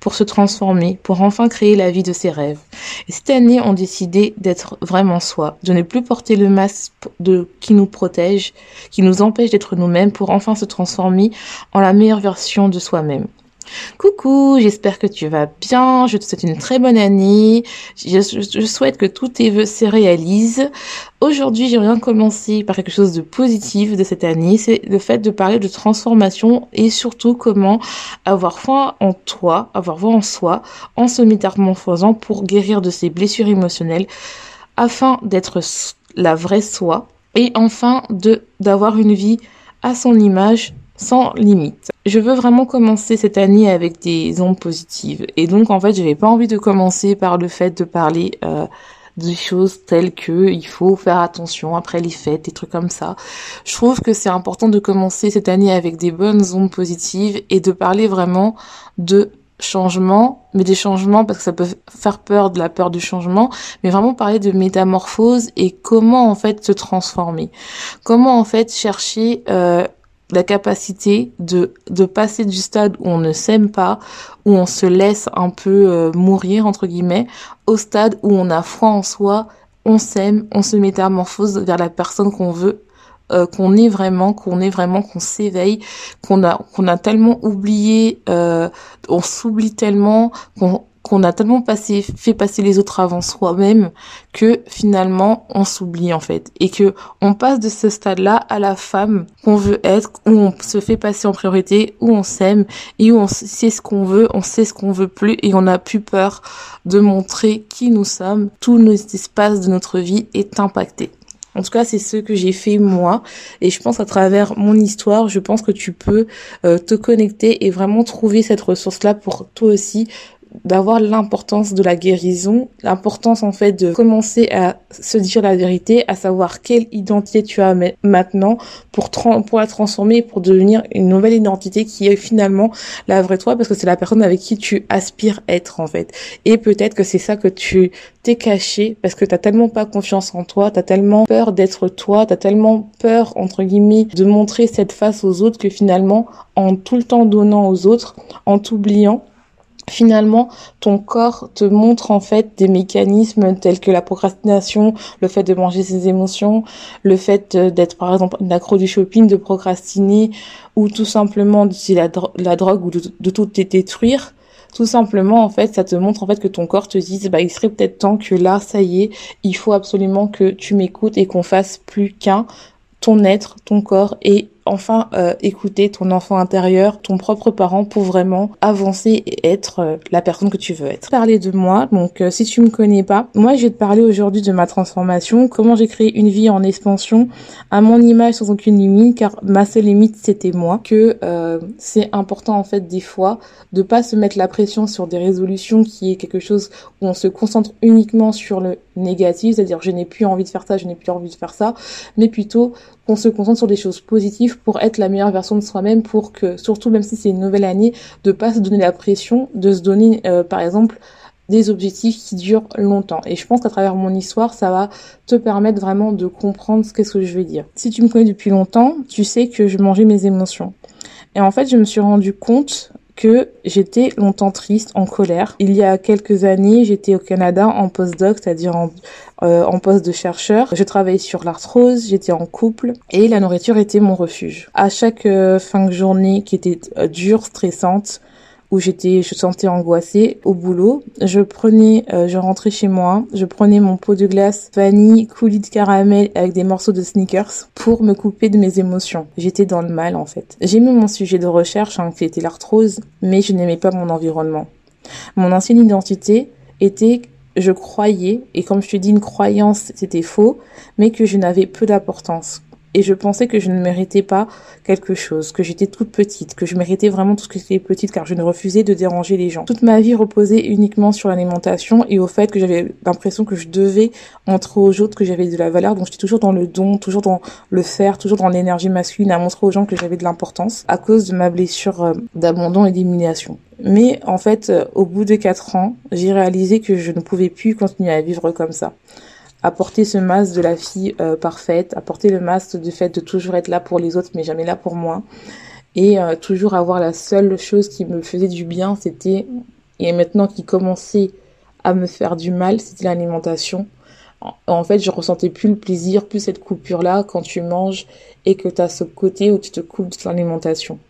pour se transformer, pour enfin créer la vie de ses rêves. Et cette année, on décidé d'être vraiment soi, de ne plus porter le masque qui nous protège, qui nous empêche d'être nous-mêmes, pour enfin se transformer en la meilleure version de soi-même. Coucou, j'espère que tu vas bien. Je te souhaite une très bonne année. Je, souhaite que tous tes vœux se réalisent. Aujourd'hui, j'aimerais commencer par quelque chose de positif de cette année. C'est le fait de parler de transformation et surtout comment avoir foi en toi, avoir foi en soi, en se métamorphosant pour guérir de ses blessures émotionnelles afin d'être la vraie soi et enfin d'avoir une vie à son image sans limite. Je veux vraiment commencer cette année avec des ondes positives. Et donc, en fait, je n'avais pas envie de commencer par le fait de parler euh, des choses telles que il faut faire attention après les fêtes, des trucs comme ça. Je trouve que c'est important de commencer cette année avec des bonnes ondes positives et de parler vraiment de changement, mais des changements parce que ça peut faire peur de la peur du changement, mais vraiment parler de métamorphose et comment en fait se transformer, comment en fait chercher euh, la capacité de, de passer du stade où on ne s'aime pas, où on se laisse un peu euh, mourir, entre guillemets, au stade où on a froid en soi, on s'aime, on se métamorphose vers la personne qu'on veut, euh, qu'on est vraiment, qu'on est vraiment, qu'on s'éveille, qu'on a, qu'on a tellement oublié, euh, on s'oublie tellement, qu'on qu'on a tellement passé, fait passer les autres avant soi-même que finalement on s'oublie en fait et que on passe de ce stade-là à la femme qu'on veut être, où on se fait passer en priorité, où on s'aime et où on sait ce qu'on veut, on sait ce qu'on veut plus et on n'a plus peur de montrer qui nous sommes. Tout nos espaces de notre vie est impacté. En tout cas, c'est ce que j'ai fait moi. Et je pense à travers mon histoire, je pense que tu peux euh, te connecter et vraiment trouver cette ressource-là pour toi aussi d'avoir l'importance de la guérison, l'importance en fait de commencer à se dire la vérité, à savoir quelle identité tu as maintenant pour, pour la transformer, pour devenir une nouvelle identité qui est finalement la vraie toi, parce que c'est la personne avec qui tu aspires être en fait. Et peut-être que c'est ça que tu t'es caché parce que t'as tellement pas confiance en toi, t'as tellement peur d'être toi, t'as tellement peur entre guillemets de montrer cette face aux autres que finalement en tout le temps donnant aux autres, en t'oubliant, finalement ton corps te montre en fait des mécanismes tels que la procrastination, le fait de manger ses émotions, le fait d'être par exemple accro du shopping, de procrastiner ou tout simplement d'utiliser la, drogue ou de, tout détruire. Tout simplement, en fait, ça te montre en fait que ton corps te dise, bah, il serait peut-être temps que là, ça y est, il faut absolument que tu m'écoutes et qu'on fasse plus qu'un ton être, ton corps et enfin euh, écouter ton enfant intérieur, ton propre parent pour vraiment avancer et être euh, la personne que tu veux être. Parler de moi, donc euh, si tu me connais pas, moi je vais te parler aujourd'hui de ma transformation, comment j'ai créé une vie en expansion à mon image sans aucune limite, car ma seule limite c'était moi, que c'est important en fait des fois de pas se mettre la pression sur des résolutions qui est quelque chose où on se concentre uniquement sur le négatif, c'est-à-dire je n'ai plus envie de faire ça, je n'ai plus envie de faire ça, mais plutôt qu'on se concentre sur des choses positives pour être la meilleure version de soi-même, pour que, surtout même si c'est une nouvelle année, de pas se donner la pression, de se donner, euh, par exemple, des objectifs qui durent longtemps. Et je pense qu'à travers mon histoire, ça va te permettre vraiment de comprendre ce qu'est-ce que je vais dire. Si tu me connais depuis longtemps, tu sais que je mangeais mes émotions. Et en fait, je me suis rendu compte que j'étais longtemps triste, en colère. Il y a quelques années, j'étais au Canada en postdoc, c'est-à-dire en, euh, en poste de chercheur. Je travaillais sur l'arthrose, j'étais en couple et la nourriture était mon refuge. À chaque euh, fin de journée qui était euh, dure, stressante, où j'étais, je sentais angoissée au boulot. Je prenais, euh, je rentrais chez moi, je prenais mon pot de glace vanille, coulis de caramel avec des morceaux de sneakers pour me couper de mes émotions. J'étais dans le mal en fait. J'aimais mon sujet de recherche, hein, qui était l'arthrose, mais je n'aimais pas mon environnement. Mon ancienne identité était je croyais, et comme je te dis, une croyance, c'était faux, mais que je n'avais peu d'importance et je pensais que je ne méritais pas quelque chose, que j'étais toute petite, que je méritais vraiment tout ce qui était petite car je ne refusais de déranger les gens. Toute ma vie reposait uniquement sur l'alimentation et au fait que j'avais l'impression que je devais montrer aux autres que j'avais de la valeur, donc j'étais toujours dans le don, toujours dans le faire, toujours dans l'énergie masculine à montrer aux gens que j'avais de l'importance à cause de ma blessure euh, d'abandon et d'élimination. Mais en fait, euh, au bout de quatre ans, j'ai réalisé que je ne pouvais plus continuer à vivre comme ça apporter ce masque de la fille euh, parfaite, apporter le masque du fait de toujours être là pour les autres mais jamais là pour moi et euh, toujours avoir la seule chose qui me faisait du bien, c'était et maintenant qui commençait à me faire du mal, c'était l'alimentation. En fait, je ressentais plus le plaisir, plus cette coupure là quand tu manges et que tu as ce côté où tu te coupes de l'alimentation.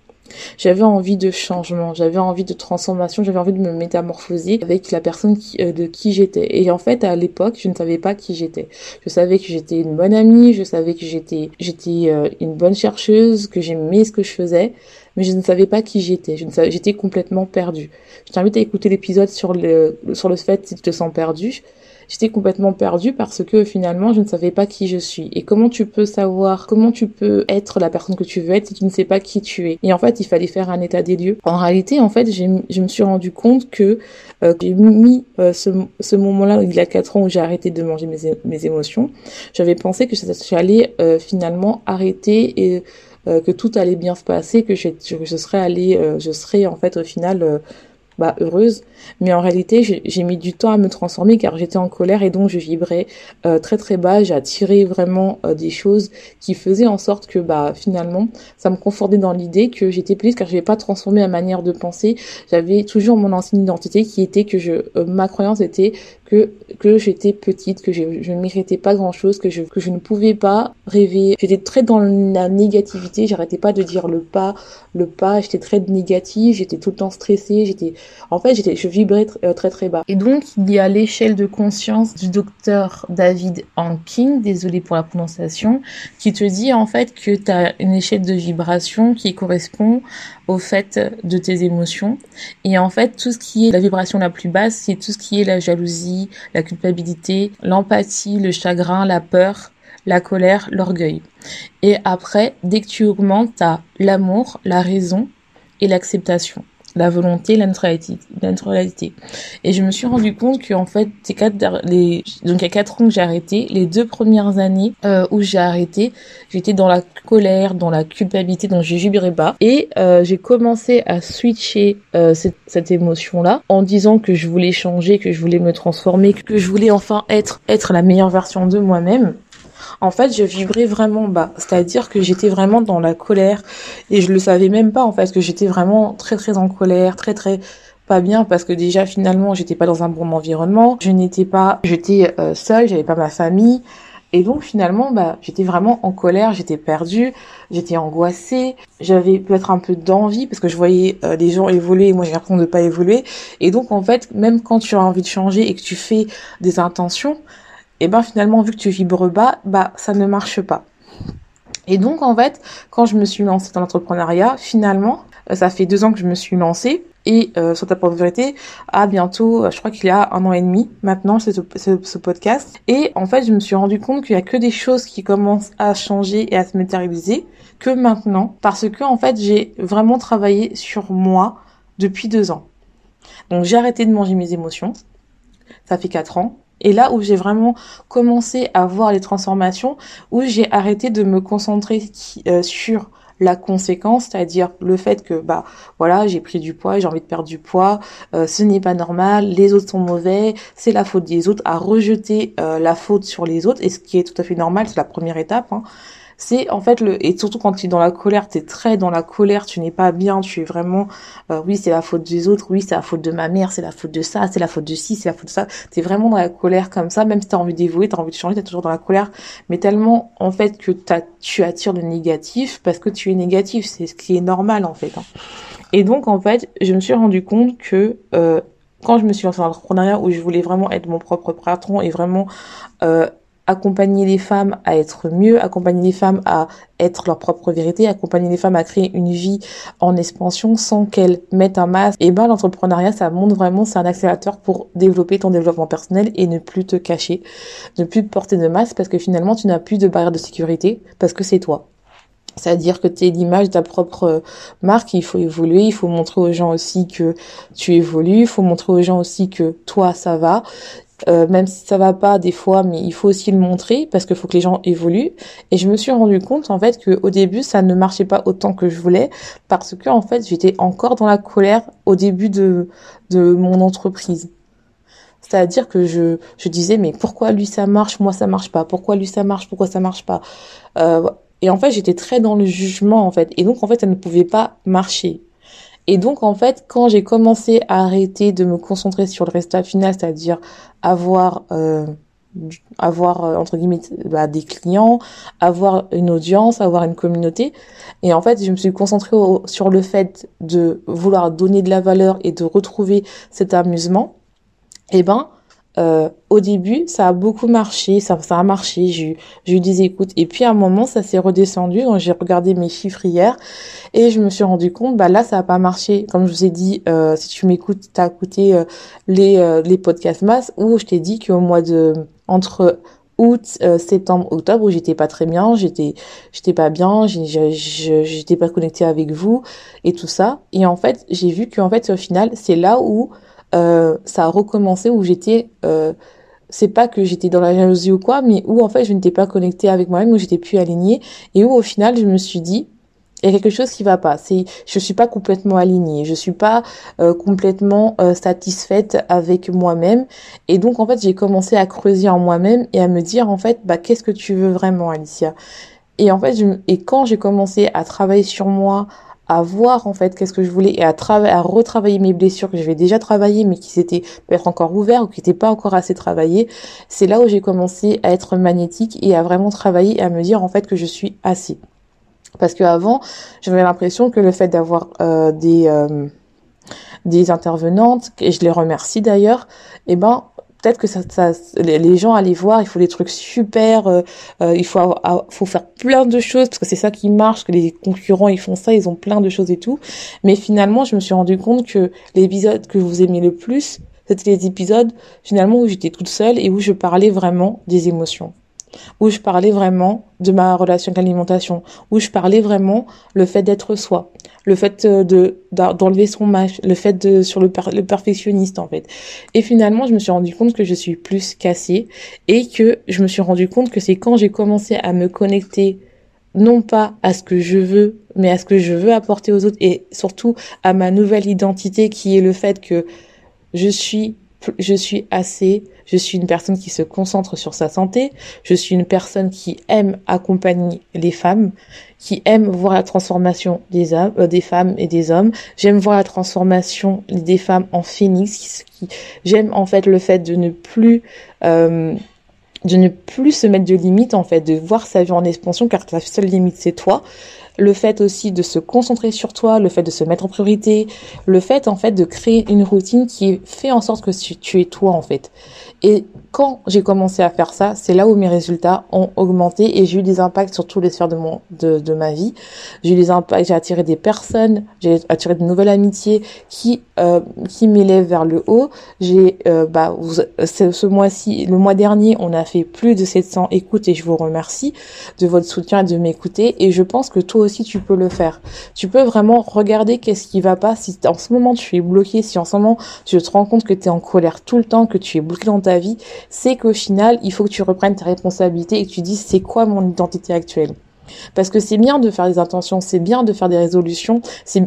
J'avais envie de changement, j'avais envie de transformation, j'avais envie de me métamorphoser avec la personne euh, de qui j'étais. Et en fait, à l'époque, je ne savais pas qui j'étais. Je savais que j'étais une bonne amie, je savais que j'étais j'étais euh, une bonne chercheuse, que j'aimais ce que je faisais, mais je ne savais pas qui j'étais. Je ne savais, j'étais complètement perdue. Je t'invite à écouter l'épisode sur le sur le fait si tu te sens perdu j'étais complètement perdue parce que finalement je ne savais pas qui je suis. Et comment tu peux savoir, comment tu peux être la personne que tu veux être si tu ne sais pas qui tu es? Et en fait, il fallait faire un état des lieux. En réalité, en fait, je me suis rendu compte que euh, j'ai mis euh, ce, ce moment-là, il y a quatre ans où j'ai arrêté de manger mes, mes émotions. J'avais pensé que j'allais euh, finalement arrêter et euh, que tout allait bien se passer, que je, je serais allée, je serais en fait au final bah, heureuse. Mais en réalité, j'ai mis du temps à me transformer car j'étais en colère et donc je vibrais euh, très très bas. Attiré vraiment euh, des choses qui faisaient en sorte que bah finalement, ça me confortait dans l'idée que j'étais plus car je n'avais pas transformé ma manière de penser. J'avais toujours mon ancienne identité qui était que je euh, ma croyance était que que j'étais petite, que je, ne méritais pas grand chose, que je que je ne pouvais pas rêver. J'étais très dans la négativité. J'arrêtais pas de dire le pas, le pas. J'étais très négative. J'étais tout le temps stressée. J'étais en fait j'étais je vibrais très, très très bas. Et donc il y a l'échelle de conscience du docteur David Hanking, désolé pour la prononciation, qui te dit en fait que tu as une échelle de vibration qui correspond au fait de tes émotions. Et en fait, tout ce qui est la vibration la plus basse, c'est tout ce qui est la jalousie, la culpabilité, l'empathie, le chagrin, la peur, la colère, l'orgueil. Et après, dès que tu augmentes, tu as l'amour, la raison et l'acceptation la volonté, la neutralité, Et je me suis rendu compte que en fait, ces quatre, les, donc il y a quatre ans que j'ai arrêté, les deux premières années euh, où j'ai arrêté, j'étais dans la colère, dans la culpabilité, donc je vibrais pas. Et euh, j'ai commencé à switcher euh, cette, cette émotion-là en disant que je voulais changer, que je voulais me transformer, que je voulais enfin être être la meilleure version de moi-même en fait, je vibrais vraiment bas. C'est-à-dire que j'étais vraiment dans la colère et je le savais même pas en fait que j'étais vraiment très très en colère, très très pas bien parce que déjà finalement j'étais pas dans un bon environnement, je n'étais pas, j'étais euh, seule, j'avais pas ma famille. Et donc finalement, bah, j'étais vraiment en colère, j'étais perdue, j'étais angoissée, j'avais peut-être un peu d'envie parce que je voyais euh, des gens évoluer et moi j'ai l'impression de pas évoluer. Et donc en fait, même quand tu as envie de changer et que tu fais des intentions, et ben finalement vu que tu vibres bas, bah ça ne marche pas. Et donc en fait, quand je me suis lancée dans l'entrepreneuriat, finalement, euh, ça fait deux ans que je me suis lancée et euh, sur ta propre vérité, à bientôt, euh, je crois qu'il y a un an et demi maintenant, c'est ce, podcast. Et en fait, je me suis rendu compte qu'il y a que des choses qui commencent à changer et à se matérialiser que maintenant, parce que en fait, j'ai vraiment travaillé sur moi depuis deux ans. Donc j'ai arrêté de manger mes émotions. Ça fait quatre ans. Et là où j'ai vraiment commencé à voir les transformations, où j'ai arrêté de me concentrer euh, sur la conséquence, c'est-à-dire le fait que bah voilà j'ai pris du poids, j'ai envie de perdre du poids, euh, ce n'est pas normal, les autres sont mauvais, c'est la faute des autres, à rejeter euh, la faute sur les autres, et ce qui est tout à fait normal, c'est la première étape. Hein. C'est en fait le et surtout quand tu es dans la colère, tu es très dans la colère, tu n'es pas bien, tu es vraiment euh, oui, c'est la faute des autres, oui, c'est la faute de ma mère, c'est la faute de ça, c'est la faute de ci, c'est la faute de ça. Tu es vraiment dans la colère comme ça, même si tu as envie d'évoluer, tu as envie de changer, tu es toujours dans la colère, mais tellement en fait que tu attires le négatif parce que tu es négatif, c'est ce qui est normal en fait. Hein. Et donc en fait, je me suis rendu compte que euh, quand je me suis lancée dans l'entrepreneuriat où je voulais vraiment être mon propre patron et vraiment euh, accompagner les femmes à être mieux, accompagner les femmes à être leur propre vérité, accompagner les femmes à créer une vie en expansion sans qu'elles mettent un masque. Et ben l'entrepreneuriat, ça montre vraiment, c'est un accélérateur pour développer ton développement personnel et ne plus te cacher, ne plus porter de masque parce que finalement tu n'as plus de barrière de sécurité parce que c'est toi. C'est-à-dire que tu es l'image de ta propre marque, il faut évoluer, il faut montrer aux gens aussi que tu évolues, il faut montrer aux gens aussi que toi ça va. Euh, même si ça va pas des fois, mais il faut aussi le montrer parce qu'il faut que les gens évoluent. Et je me suis rendu compte en fait que au début ça ne marchait pas autant que je voulais parce que en fait j'étais encore dans la colère au début de de mon entreprise. C'est-à-dire que je, je disais mais pourquoi lui ça marche, moi ça marche pas, pourquoi lui ça marche, pourquoi ça marche pas? Euh, et en fait j'étais très dans le jugement en fait et donc en fait ça ne pouvait pas marcher. Et donc, en fait, quand j'ai commencé à arrêter de me concentrer sur le résultat final, c'est-à-dire avoir, euh, avoir euh, entre guillemets bah, des clients, avoir une audience, avoir une communauté, et en fait, je me suis concentrée sur le fait de vouloir donner de la valeur et de retrouver cet amusement. Et eh ben, euh, au début, ça a beaucoup marché, ça, a marché, j'ai eu des. Et puis à un moment, ça s'est redescendu. Donc j'ai regardé mes chiffres hier et je me suis rendu compte, bah là, ça a pas marché. Comme je vous ai dit, euh, si tu m'écoutes, t'as écouté euh, les les podcasts masse où je t'ai dit qu'au mois de entre août, septembre, octobre, où j'étais pas très bien, j'étais j'étais pas bien, j'étais pas connectée avec vous et tout ça. Et en fait, j'ai vu qu'en fait, au final, c'est là où euh, ça a recommencé où j'étais euh, c'est pas que j'étais dans la jalousie ou quoi mais où en fait je n'étais pas connectée avec moi-même où j'étais plus alignée et où au final je me suis dit il y a quelque chose qui va pas. C'est je suis pas complètement alignée. Je suis pas euh, complètement euh, satisfaite avec moi-même. Et donc en fait j'ai commencé à creuser en moi-même et à me dire en fait bah qu'est-ce que tu veux vraiment Alicia? Et en fait je, et quand j'ai commencé à travailler sur moi à voir en fait qu'est-ce que je voulais et à, à retravailler mes blessures que j'avais déjà travaillées mais qui s'étaient peut-être encore ouvertes ou qui n'étaient pas encore assez travaillées, c'est là où j'ai commencé à être magnétique et à vraiment travailler et à me dire en fait que je suis assez. Parce que avant, j'avais l'impression que le fait d'avoir euh, des euh, des intervenantes et je les remercie d'ailleurs, eh ben peut-être que ça, ça, les gens allaient voir, il faut des trucs super, euh, euh, il faut, faut faire plein de choses parce que c'est ça qui marche, que les concurrents ils font ça, ils ont plein de choses et tout. Mais finalement, je me suis rendu compte que l'épisode que vous aimez le plus, c'était les épisodes finalement où j'étais toute seule et où je parlais vraiment des émotions où je parlais vraiment de ma relation avec l'alimentation, où je parlais vraiment le fait d'être soi, le fait euh, de d'enlever son masque, le fait de sur le, le perfectionniste en fait. Et finalement, je me suis rendu compte que je suis plus cassée et que je me suis rendu compte que c'est quand j'ai commencé à me connecter non pas à ce que je veux, mais à ce que je veux apporter aux autres et surtout à ma nouvelle identité qui est le fait que je suis je suis assez, je suis une personne qui se concentre sur sa santé, je suis une personne qui aime accompagner les femmes, qui aime voir la transformation des hommes, euh, des femmes et des hommes. J'aime voir la transformation des femmes en phénix. J'aime en fait le fait de ne plus euh, de ne plus se mettre de limites en fait, de voir sa vie en expansion car ta seule limite c'est toi le fait aussi de se concentrer sur toi, le fait de se mettre en priorité, le fait en fait de créer une routine qui fait en sorte que tu es toi en fait. Quand j'ai commencé à faire ça, c'est là où mes résultats ont augmenté et j'ai eu des impacts sur toutes les sphères de mon de, de ma vie. J'ai eu des impacts, j'ai attiré des personnes, j'ai attiré de nouvelles amitiés qui euh, qui m'élèvent vers le haut. J'ai euh, bah ce mois-ci, le mois dernier, on a fait plus de 700 écoutes et je vous remercie de votre soutien et de m'écouter et je pense que toi aussi tu peux le faire. Tu peux vraiment regarder qu'est-ce qui va pas si en ce moment tu es bloqué, si en ce moment tu te rends compte que tu es en colère tout le temps, que tu es bloqué dans ta vie, c'est qu'au final, il faut que tu reprennes tes responsabilités et que tu dises c'est quoi mon identité actuelle? Parce que c'est bien de faire des intentions, c'est bien de faire des résolutions, c'est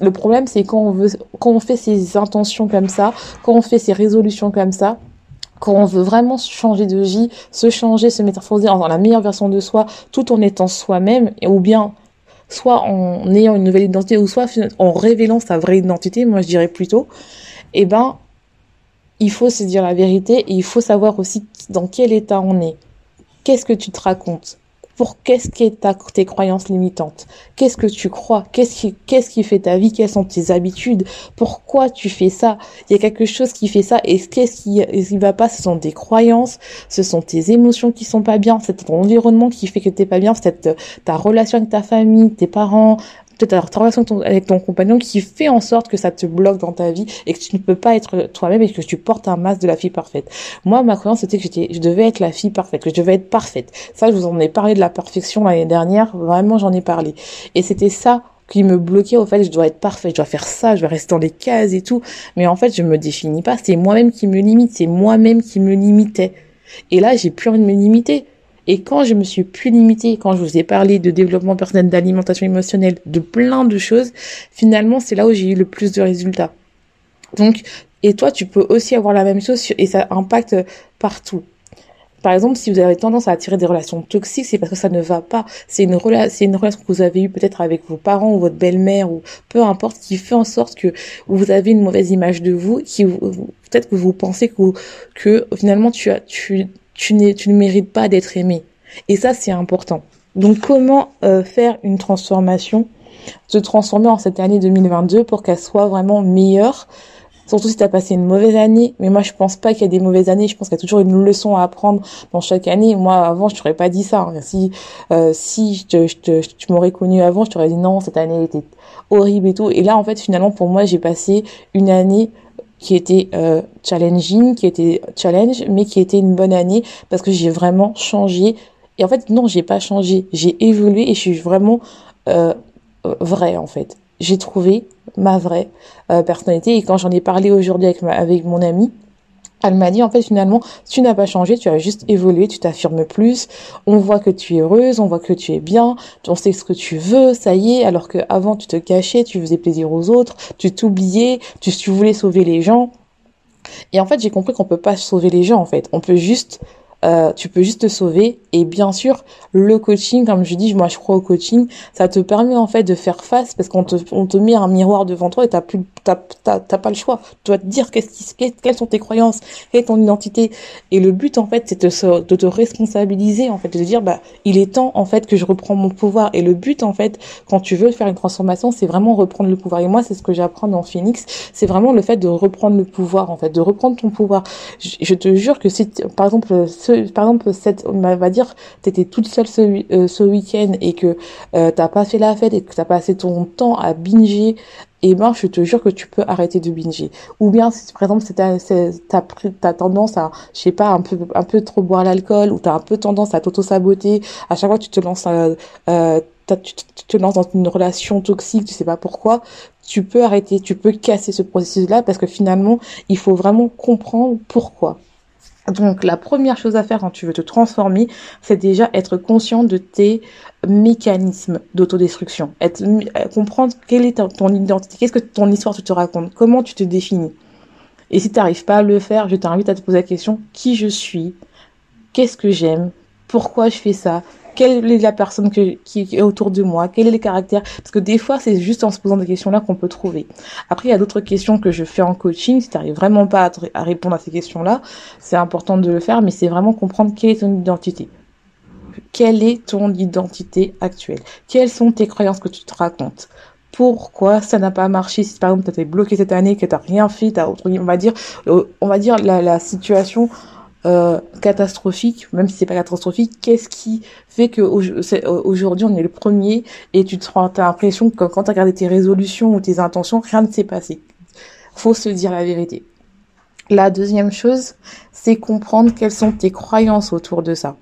le problème c'est quand on veut quand on fait ces intentions comme ça, quand on fait ces résolutions comme ça, quand on veut vraiment changer de vie, se changer, se métamorphoser dans la meilleure version de soi, tout en étant soi-même, ou bien soit en ayant une nouvelle identité, ou soit en révélant sa vraie identité, moi je dirais plutôt, eh ben, il faut se dire la vérité et il faut savoir aussi dans quel état on est. Qu'est-ce que tu te racontes? Pour qu'est-ce qui est ta, tes croyances limitantes? Qu'est-ce que tu crois? Qu'est-ce qui, qu'est-ce qui fait ta vie? Quelles sont tes habitudes? Pourquoi tu fais ça? Il y a quelque chose qui fait ça et qu'est-ce qui, qui va pas? Ce sont des croyances, ce sont tes émotions qui sont pas bien, c'est ton environnement qui fait que t'es pas bien, c'est ta relation avec ta famille, tes parents, peut-être ta relation avec ton compagnon qui fait en sorte que ça te bloque dans ta vie et que tu ne peux pas être toi-même et que tu portes un masque de la fille parfaite. Moi, ma croyance c'était que je devais être la fille parfaite, que je devais être parfaite. Ça, je vous en ai parlé de la perfection l'année dernière. Vraiment, j'en ai parlé. Et c'était ça qui me bloquait au fait je dois être parfaite, je dois faire ça, je dois rester dans les cases et tout. Mais en fait, je me définis pas. C'est moi-même qui me limite. C'est moi-même qui me limitais. Et là, j'ai plus envie de me limiter. Et quand je me suis plus limitée, quand je vous ai parlé de développement personnel, d'alimentation émotionnelle, de plein de choses, finalement, c'est là où j'ai eu le plus de résultats. Donc, et toi, tu peux aussi avoir la même chose et ça impacte partout. Par exemple, si vous avez tendance à attirer des relations toxiques, c'est parce que ça ne va pas. C'est une, relation que vous avez eue peut-être avec vos parents ou votre belle-mère ou peu importe, qui fait en sorte que vous avez une mauvaise image de vous, qui peut-être que vous pensez que, que finalement tu as, tu, tu, tu ne mérites pas d'être aimé. Et ça, c'est important. Donc, comment euh, faire une transformation, se transformer en cette année 2022 pour qu'elle soit vraiment meilleure? Surtout si tu as passé une mauvaise année. Mais moi, je pense pas qu'il y a des mauvaises années. Je pense qu'il y a toujours une leçon à apprendre dans chaque année. Moi, avant, je t'aurais pas dit ça. Hein. Si, euh, si je, te, je, tu m'aurais connu avant, je t'aurais dit non, cette année était horrible et tout. Et là, en fait, finalement, pour moi, j'ai passé une année qui était euh, challenging, qui était challenge, mais qui était une bonne année parce que j'ai vraiment changé. Et en fait, non, j'ai pas changé, j'ai évolué et je suis vraiment euh, vraie en fait. J'ai trouvé ma vraie euh, personnalité et quand j'en ai parlé aujourd'hui avec, avec mon ami, elle m'a dit en fait finalement tu n'as pas changé, tu as juste évolué, tu t'affirmes plus, on voit que tu es heureuse, on voit que tu es bien, on sait ce que tu veux, ça y est, alors que avant tu te cachais, tu faisais plaisir aux autres, tu t'oubliais, tu, tu voulais sauver les gens. Et en fait j'ai compris qu'on peut pas sauver les gens en fait, on peut juste euh, tu peux juste te sauver. Et bien sûr, le coaching, comme je dis, moi je crois au coaching, ça te permet en fait de faire face parce qu'on te, on te met un miroir devant toi et t'as plus, t'as, t'as, pas le choix. Tu dois te dire qu'est-ce qui, quelles sont tes croyances, est ton identité. Et le but en fait, c'est de, de te responsabiliser en fait, de dire bah il est temps en fait que je reprends mon pouvoir. Et le but en fait, quand tu veux faire une transformation, c'est vraiment reprendre le pouvoir. Et moi, c'est ce que j'apprends dans Phoenix, c'est vraiment le fait de reprendre le pouvoir en fait, de reprendre ton pouvoir. Je, je te jure que si par exemple par exemple, cette, on va dire, t'étais toute seule ce, euh, ce week-end et que euh, t'as pas fait la fête et que t'as passé ton temps à binger, et eh ben, je te jure que tu peux arrêter de binger. Ou bien, si par exemple, t'as, t'as tendance à, je sais pas, un peu, un peu trop boire l'alcool, ou t'as un peu tendance à t'auto-saboter, à chaque fois tu te lances à, euh, tu te lances dans une relation toxique, tu sais pas pourquoi, tu peux arrêter, tu peux casser ce processus-là parce que finalement, il faut vraiment comprendre pourquoi. Donc la première chose à faire quand tu veux te transformer, c'est déjà être conscient de tes mécanismes d'autodestruction. Euh, comprendre quelle est ton identité, qu'est-ce que ton histoire te raconte, comment tu te définis. Et si tu n'arrives pas à le faire, je t'invite à te poser la question qui je suis, qu'est-ce que j'aime, pourquoi je fais ça, quelle est la personne qui est autour de moi, quel est le caractère, parce que des fois c'est juste en se posant des questions-là qu'on peut trouver. Après il y a d'autres questions que je fais en coaching, si tu n'arrives vraiment pas à, répondre à ces questions-là, c'est important de le faire, mais c'est vraiment comprendre quelle est ton identité. Quelle est ton identité actuelle? Quelles sont tes croyances que tu te racontes? Pourquoi ça n'a pas marché? Si par exemple tu été bloqué cette année que tu n'as rien fait on va dire euh, on va dire la situation euh, catastrophique, même si c'est pas catastrophique, qu'est-ce qui fait que aujourd'hui on est le premier et tu te as l'impression que quand tu as tes résolutions ou tes intentions, rien ne s'est passé. Faut se dire la vérité. La deuxième chose, c'est comprendre quelles sont tes croyances autour de ça.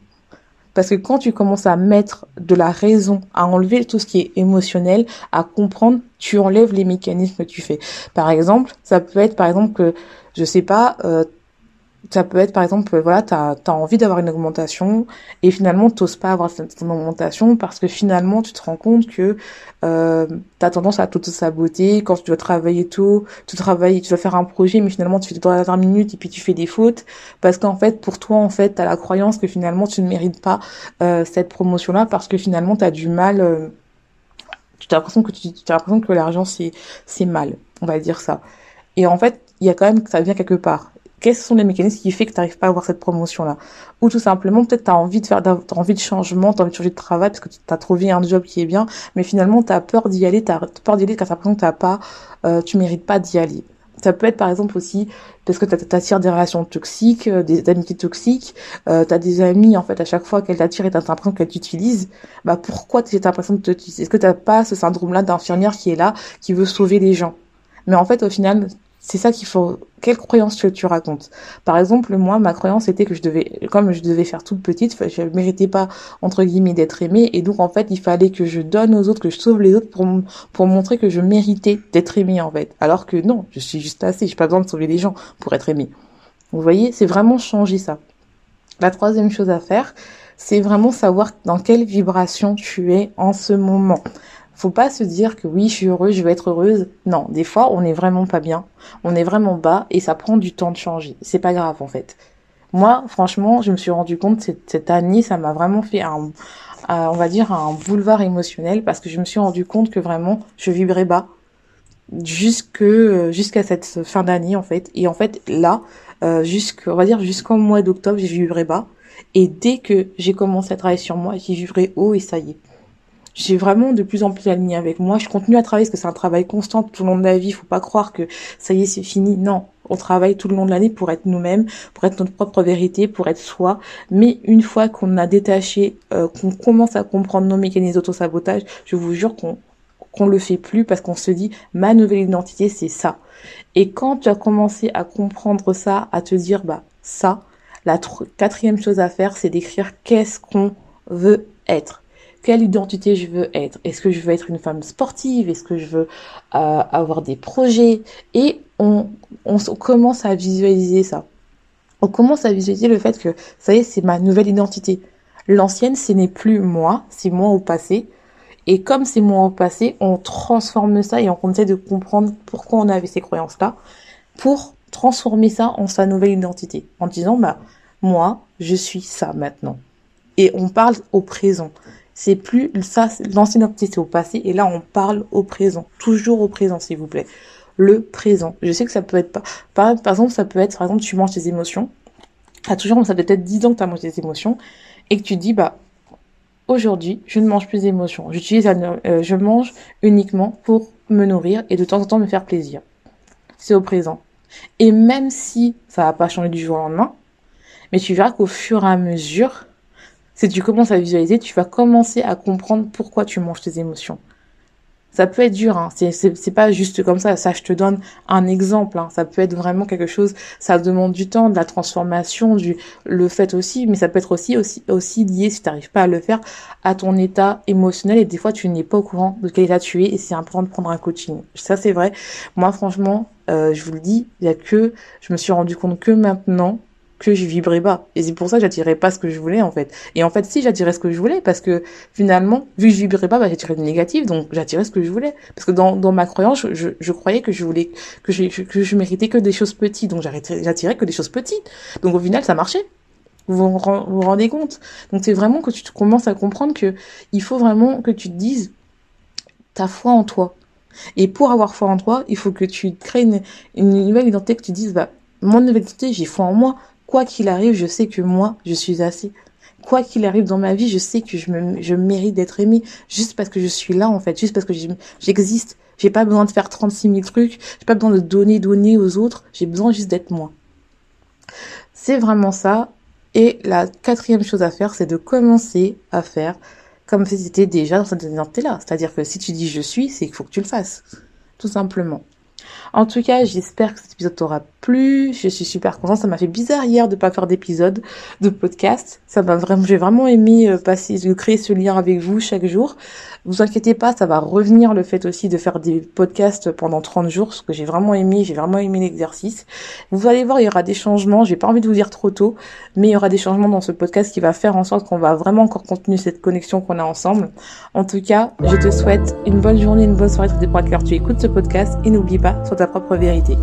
Parce que quand tu commences à mettre de la raison, à enlever tout ce qui est émotionnel, à comprendre, tu enlèves les mécanismes que tu fais. Par exemple, ça peut être par exemple que, je sais pas, euh, ça peut être par exemple voilà tu as, envie d'avoir une augmentation et finalement tu pas avoir cette augmentation parce que finalement tu te rends compte que euh, tu as tendance à tout saboter quand tu dois travailler tôt tu travailles tu dois faire un projet mais finalement tu fais dans la dernière minute et puis tu fais des fautes. Parce qu'en fait pour toi en fait tu la croyance que finalement tu ne mérites pas euh, cette promotion là parce que finalement tu as du mal euh, tu as l'impression que tu as l'impression que l'argent c'est c'est mal on va dire ça. Et en fait il y a quand même ça vient quelque part quels sont les mécanismes qui fait que tu n'arrives pas à avoir cette promotion-là? Ou tout simplement, peut-être tu as envie de faire, as envie de changement, tu as envie de changer de travail parce que tu as trouvé un job qui est bien, mais finalement tu as peur d'y aller, tu peur d'y aller car tu as l'impression que t'as pas, euh, tu mérites pas d'y aller. Ça peut être par exemple aussi parce que tu attires des relations toxiques, euh, des amitiés toxiques, euh, tu as des amis en fait à chaque fois qu'elles t'attirent et tu as l'impression qu'elles t'utilisent. Bah pourquoi tu as l'impression de t'utiliser Est-ce que tu pas ce syndrome-là d'infirmière qui est là, qui veut sauver les gens? Mais en fait au final, c'est ça qu'il faut. Quelle croyance tu, tu racontes? Par exemple, moi, ma croyance était que je devais, comme je devais faire toute petite, je ne méritais pas entre guillemets d'être aimée, et donc en fait, il fallait que je donne aux autres, que je sauve les autres pour pour montrer que je méritais d'être aimée en fait. Alors que non, je suis juste assez. J'ai pas besoin de sauver les gens pour être aimée. Vous voyez, c'est vraiment changer ça. La troisième chose à faire, c'est vraiment savoir dans quelle vibration tu es en ce moment. Faut pas se dire que oui, je suis heureuse, je vais être heureuse. Non, des fois, on n'est vraiment pas bien, on est vraiment bas et ça prend du temps de changer. C'est pas grave en fait. Moi, franchement, je me suis rendu compte cette, année, ça m'a vraiment fait un, on va dire un boulevard émotionnel parce que je me suis rendu compte que vraiment, je vibrais bas jusque jusqu'à cette fin d'année en fait. Et en fait, là, euh, on va dire jusqu'au mois d'octobre, j'ai vibré bas. Et dès que j'ai commencé à travailler sur moi, j'ai vibré haut et ça y est j'ai vraiment de plus en plus aligné avec moi. Je continue à travailler parce que c'est un travail constant tout le long de la vie. Faut pas croire que ça y est, c'est fini. Non, on travaille tout le long de l'année pour être nous-mêmes, pour être notre propre vérité, pour être soi. Mais une fois qu'on a détaché, euh, qu'on commence à comprendre nos mécanismes d'auto-sabotage, je vous jure qu'on qu'on le fait plus parce qu'on se dit ma nouvelle identité c'est ça. Et quand tu as commencé à comprendre ça, à te dire bah ça, la quatrième chose à faire c'est d'écrire qu'est-ce qu'on veut être quelle identité je veux être. Est-ce que je veux être une femme sportive? Est-ce que je veux euh, avoir des projets? Et on, commence à visualiser ça. On commence à visualiser le fait que ça y est, c'est ma nouvelle identité. L'ancienne, ce n'est plus moi, c'est moi au passé. Et comme c'est moi au passé, on transforme ça et on essaie de comprendre pourquoi on avait ces croyances-là pour transformer ça en sa nouvelle identité. En disant, bah, moi, je suis ça maintenant. Et on parle au présent. C'est plus ça, l'ancienne identité c'est au passé et là on parle au présent, toujours au présent s'il vous plaît. Le présent. Je sais que ça peut être pas, par, exemple ça peut être par exemple tu manges tes émotions. À toujours ça peut être 10 ans que tu as mangé tes émotions et que tu dis bah aujourd'hui je ne mange plus d'émotions. J'utilise euh, je mange uniquement pour me nourrir et de temps en temps me faire plaisir. C'est au présent. Et même si ça va pas changer du jour au lendemain, mais tu verras qu'au fur et à mesure, si tu commences à visualiser, tu vas commencer à comprendre pourquoi tu manges tes émotions. Ça peut être dur, hein. c'est pas juste comme ça. Ça, je te donne un exemple. Hein. Ça peut être vraiment quelque chose. Ça demande du temps, de la transformation, du le fait aussi, mais ça peut être aussi aussi aussi lié si tu n'arrives pas à le faire à ton état émotionnel et des fois tu n'es pas au courant de quel état tu es et c'est important de prendre un coaching. Ça c'est vrai. Moi franchement, euh, je vous le dis, il y a que je me suis rendu compte que maintenant que je vibrais bas. Et c'est pour ça que j'attirais pas ce que je voulais, en fait. Et en fait, si, j'attirais ce que je voulais, parce que finalement, vu que je vibrais pas, bah, j'attirais du négatif, donc j'attirais ce que je voulais. Parce que dans, dans ma croyance, je, je, croyais que je voulais, que je, que je méritais que des choses petites, donc j'attirais que des choses petites. Donc au final, ça marchait. Vous vous, rendez compte? Donc c'est vraiment que tu commences à comprendre que il faut vraiment que tu te dises, ta foi en toi. Et pour avoir foi en toi, il faut que tu crées une, une nouvelle identité, que tu dises, bah, mon nouvelle identité, j'ai foi en moi, Quoi qu'il arrive, je sais que moi, je suis assez. Quoi qu'il arrive dans ma vie, je sais que je, mérite d'être aimée juste parce que je suis là, en fait, juste parce que j'existe. J'ai pas besoin de faire 36 000 trucs, j'ai pas besoin de donner, donner aux autres, j'ai besoin juste d'être moi. C'est vraiment ça. Et la quatrième chose à faire, c'est de commencer à faire comme si c'était déjà dans cette identité-là. C'est-à-dire que si tu dis je suis, c'est qu'il faut que tu le fasses. Tout simplement. En tout cas, j'espère que cet épisode t'aura plu. Je suis super contente. Ça m'a fait bizarre hier de pas faire d'épisode de podcast. Ça m'a vraiment, j'ai vraiment aimé euh, passer, de créer ce lien avec vous chaque jour. Vous inquiétez pas, ça va revenir le fait aussi de faire des podcasts pendant 30 jours, ce que j'ai vraiment aimé. J'ai vraiment aimé l'exercice. Vous allez voir, il y aura des changements. J'ai pas envie de vous dire trop tôt, mais il y aura des changements dans ce podcast qui va faire en sorte qu'on va vraiment encore continuer cette connexion qu'on a ensemble. En tout cas, je te souhaite une bonne journée, une bonne soirée, tout dépend à tu écoutes ce podcast et n'oublie pas, sois propre vérité.